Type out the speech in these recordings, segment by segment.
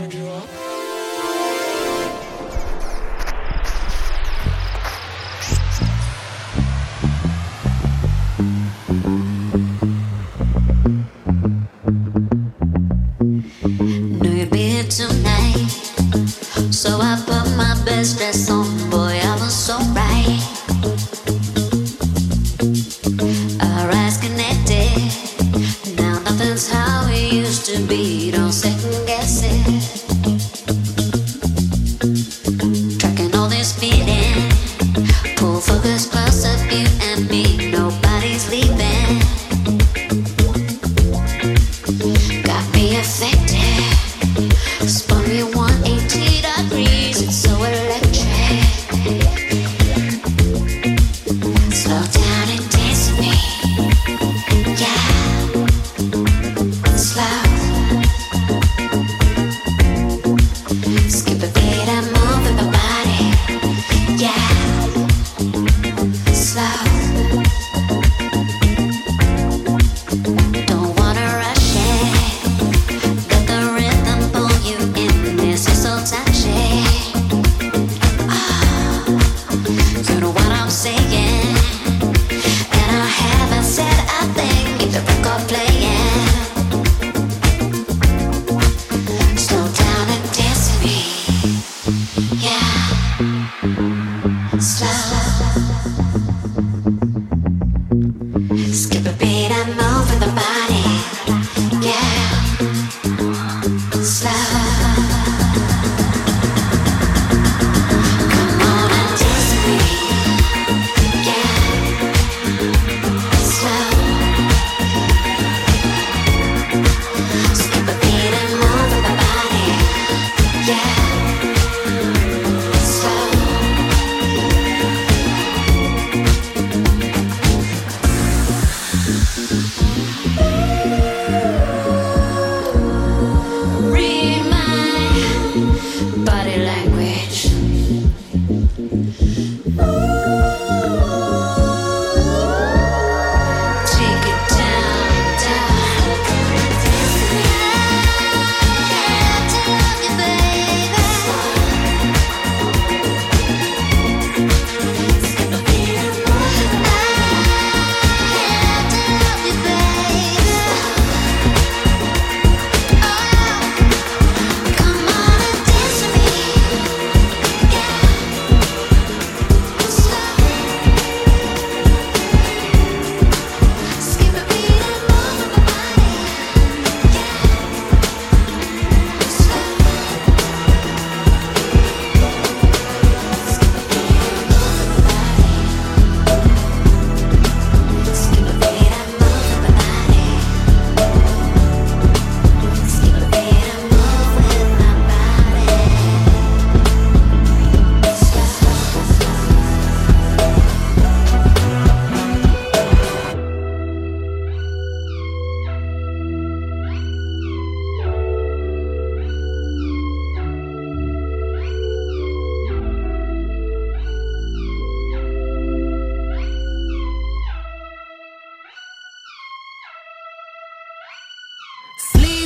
I just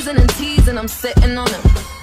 And teasing, I'm sitting on him.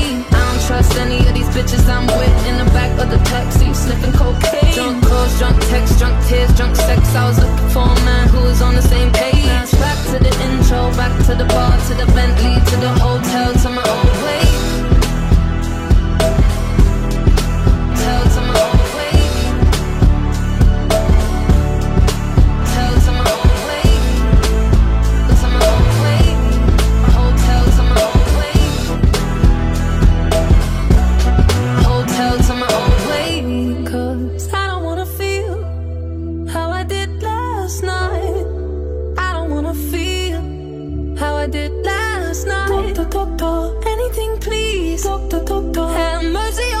Trust any of these bitches I'm with in the back of the taxi, sniffing cocaine. Drunk calls, drunk texts, drunk tears, drunk sex. I was looking for a man who was on the same page. Back to the intro, back to the bar, to the Bentley, to the hotel, to my old トトトト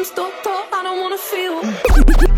I I don't wanna feel.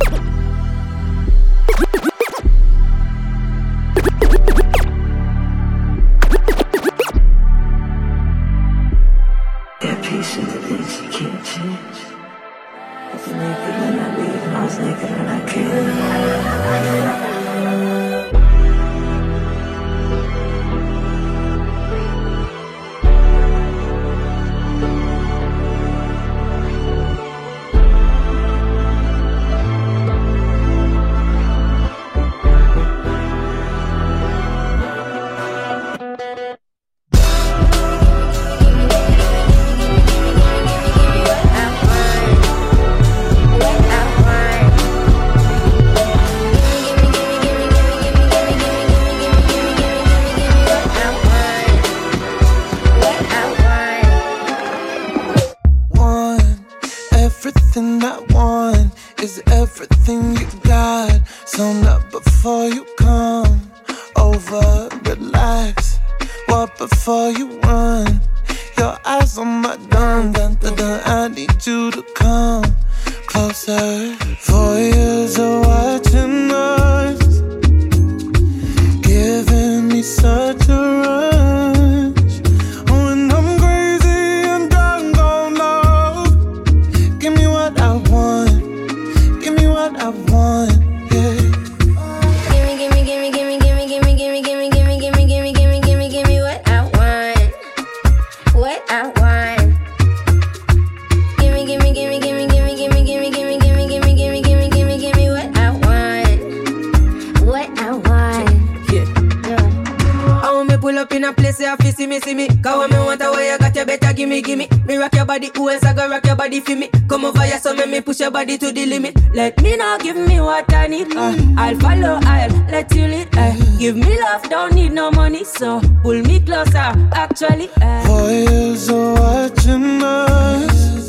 Body to the limit. Let me know, give me what I need. Mm. I'll follow, I'll let you lead. Uh. Give me love, don't need no money, so pull me closer. Actually, uh. Of watching us,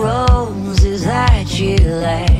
roses that you like.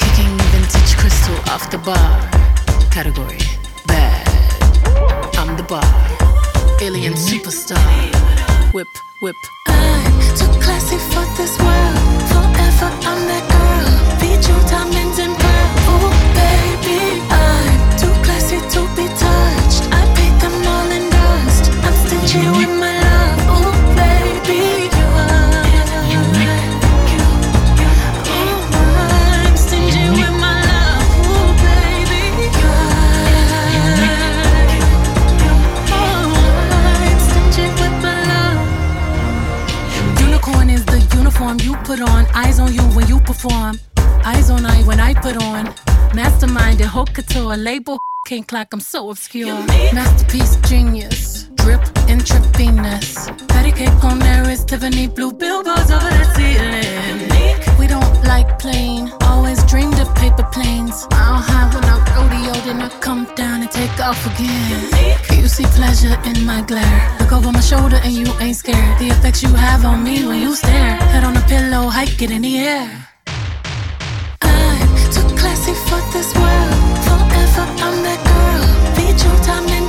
Kicking vintage crystal off the bar. Category bad. I'm the bar. Alien superstar. Whip, whip. I'm too classy for this world. Forever I'm that girl. Beat you diamonds and pearl. Oh baby, I'm too classy to be touched. I paid them all in dust. I'm stingy with my put on, eyes on you when you perform. Eyes on I when I put on. Mastermind and haute couture, label can't clock, I'm so obscure. Masterpiece genius drip intravenous. Patty cake on there is Tiffany blue billboards over the ceiling. We don't like plain, always dreamed of paper planes. Mile high when I rodeo, then I come down and take off again. You see pleasure in my glare. Look over my shoulder and you ain't scared. The effects you have on me when you stare. Head on a pillow, hike it in the air. I'm too classy for this world. Forever I'm that girl. Beat your time.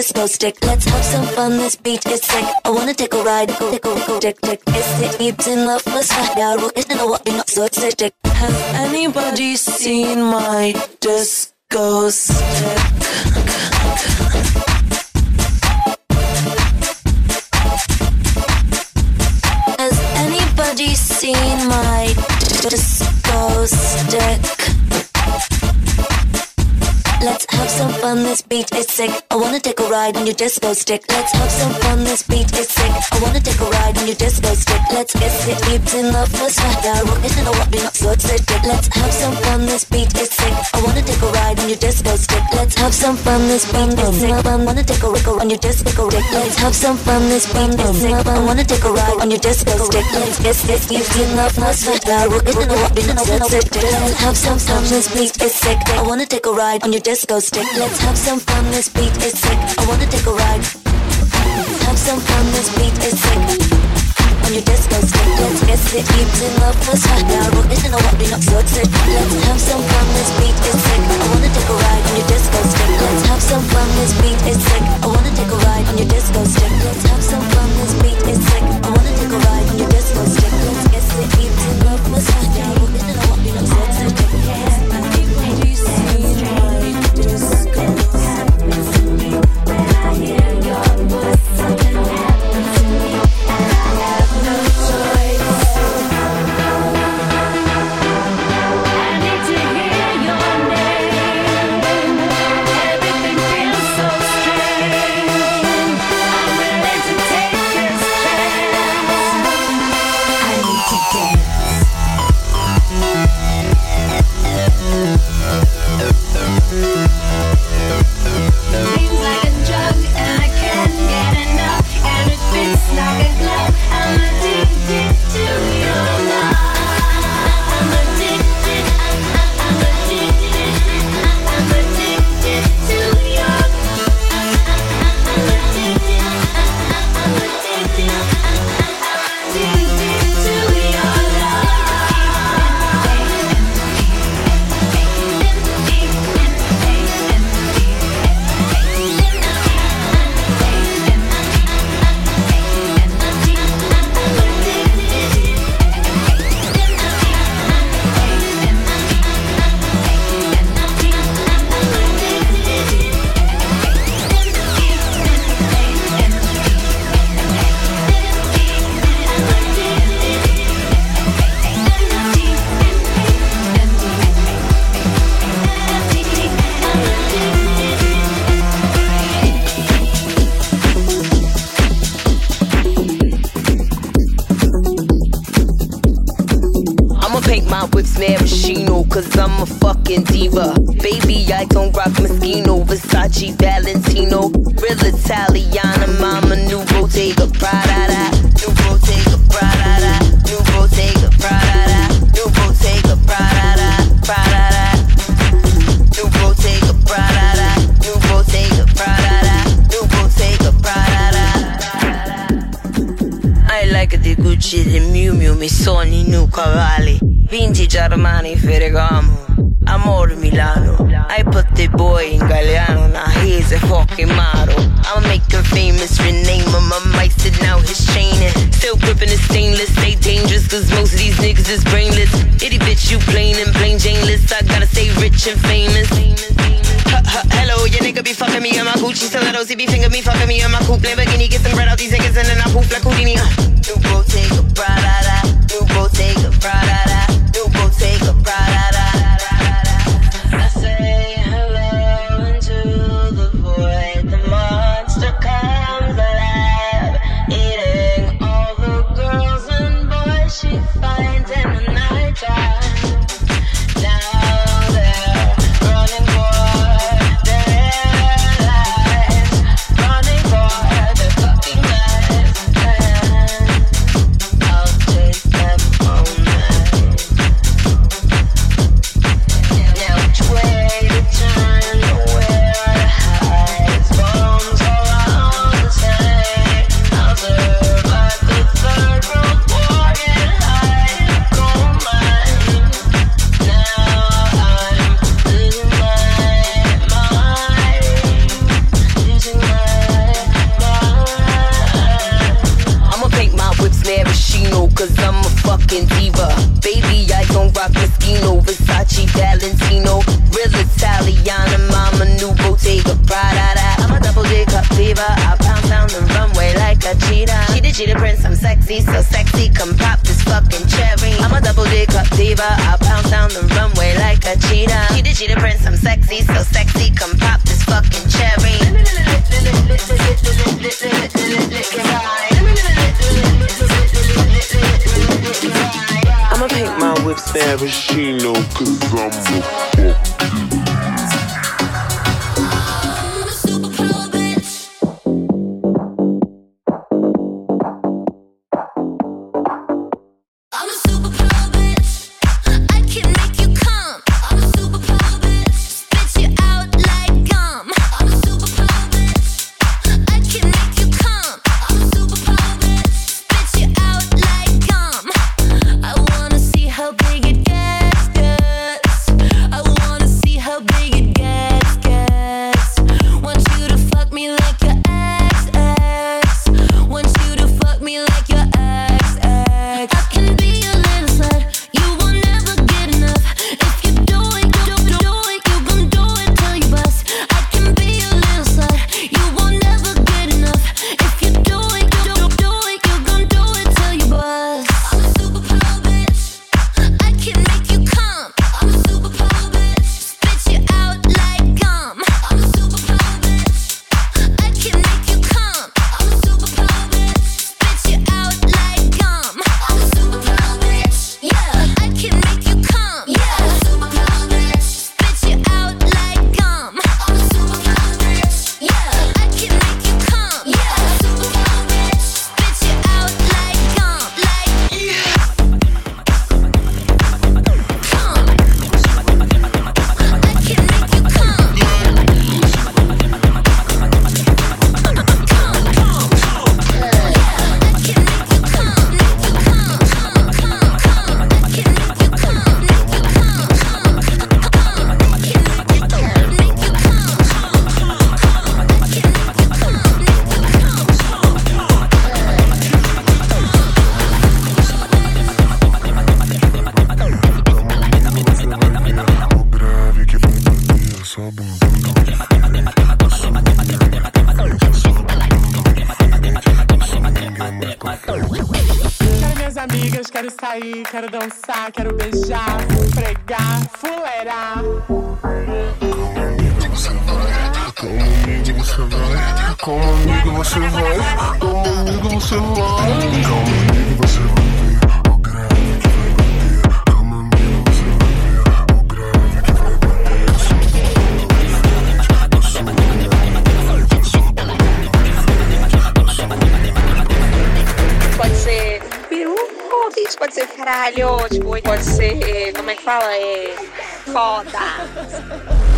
Disco stick. Let's have some fun, this beat is sick. I wanna take a ride, go, go, go, dick, dick. It's it keeps in first fight. Yeah, we're getting a what we not so sick. Has anybody seen my disco stick? This beat is sick. I wanna take a ride on your disco stick. Let's have some fun, this beat is sick. I wanna take a ride on your disco stick. Let's get it deep in the first fight. Yeah, we're getting a what not so sick. Let's have some fun, this beat is sick. I wanna take a ride on your disco stick. Let's have some fun, this beat is sick. I wanna take a rickle on your disco stick. Let's have some fun, this beat is sick. I wanna take a ride on your disco stick. Let's get it deep in the first fight. Yeah, we're getting a what not so sick. Let's have some fun, this beat is sick. I wanna take a ride on your disco stick. Let's have some fun, this beat is sick. I wanna take a ride. Have some fun, this beat is sick. On your disco stick, let's get in the first fight. Yeah, we're getting a what we not so sick. Let's have some fun, this beat is sick. I wanna take a ride on your disco stick. Let's have some fun, this beat is sick. I wanna take a ride on your disco stick. Let's have some fun, this beat is sick. I wanna take a ride on your disco stick. Let's get it deep in the first cause I'm a fucking diva. Baby, I don't rock Moschino, Versace, Valentino. Real Italiana, mama, new Bottega, Prada, new Bottega, Prada, new Bottega, Prada, new Bottega, Prada, Prada, new Bottega, Prada, new Bottega, Prada, new Bottega, Prada. I like the Gucci, the Miu Miu, mi sogni new cavalli. Vintage Armani, Ferragamo. Amore Milano. I put the boy in Galliano, now he's a fucking model. I'ma make him famous, rename him. I might sit now his chain and still gripping his stainless. Stay dangerous, cause most of these niggas is brainless. Itty bitch, you plain and plain Janeless. I gotta stay rich and famous. Hello, your nigga be fucking me in my Gucci stilettos. He be finger me, fucking me in my coupe Lamborghini. Get some bread out these niggas and then I poof like Houdini. Uh. New Bottega, Prada, new Bottega, Prada, new Bottega, Prada. Paint my whips maraschino cause I'm a fuck caralho, tipo, pode ser, como é que fala? É foda.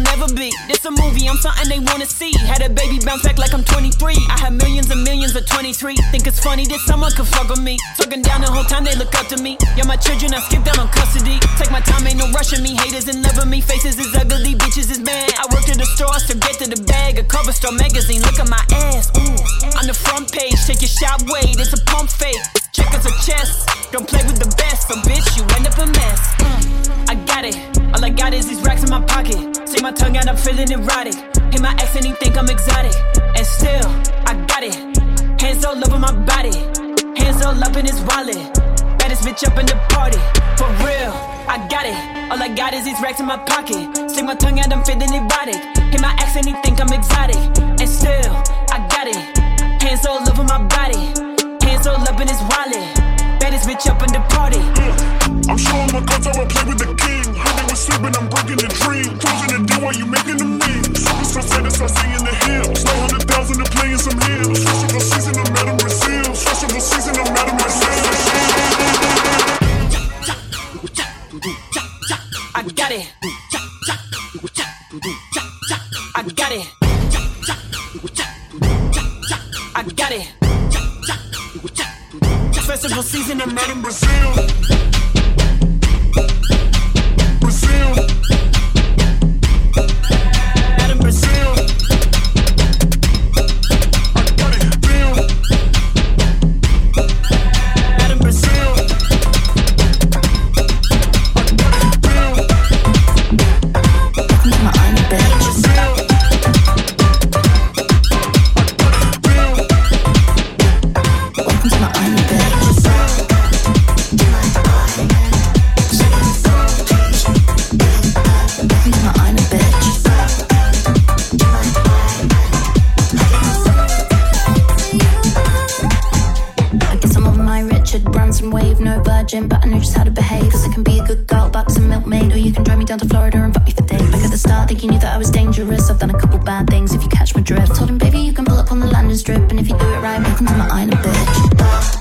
Never be. This a movie, I'm something they wanna see. Had a baby bounce back like I'm 23. I have millions and millions at 23. Think it's funny that someone could fuck with me. Talking down the whole time they look up to me. You're my children, I skip down on custody. Take my time, ain't no rushing me. Haters and love with me, faces is ugly, bitches is bad. I worked at the store, I still get to the bag. A cover store magazine, look at my ass. Ooh, on the front page, take your shot, wait, it's a pump fake. Check as a chest, don't play with the best, so bitch, you end up a mess. Mm, I got it, all I got is these racks in my pocket. See my tongue out, I'm feeling erotic. Hit my ex and he think I'm exotic. And still, I got it. Hands all over my body, hands all up in his wallet. Baddest bitch up in the party, for real. I got it. All I got is these racks in my pocket. Stick my tongue out, I'm feeling erotic. Hit my ex and he think I'm exotic. And still, I got it. Hands all over my body, hands all up in his wallet. Baddest bitch up in the party. I'm showing my cards, I will play with the king. They was sleeping, I'm breaking the dream. Closing the deal while you making the mean. Super so sad, I start seeing the hills. No hundred thousand to play in some hills. Festival season, I'm at Brazil. Festival season, I'm at Brazil. I got it. I got it. I got it. Festival season. I met in Brazil. Brazil. Virgin, but I know just how to behave. Cause I can be a good girl, bucks and milkmaid, or you can drive me down to Florida and fuck me for days. Back at the start, think you knew that I was dangerous. I've done a couple bad things if you catch my drift. Told him, baby, you can pull up on the landing strip, and if you do it right, welcome to my island, bitch.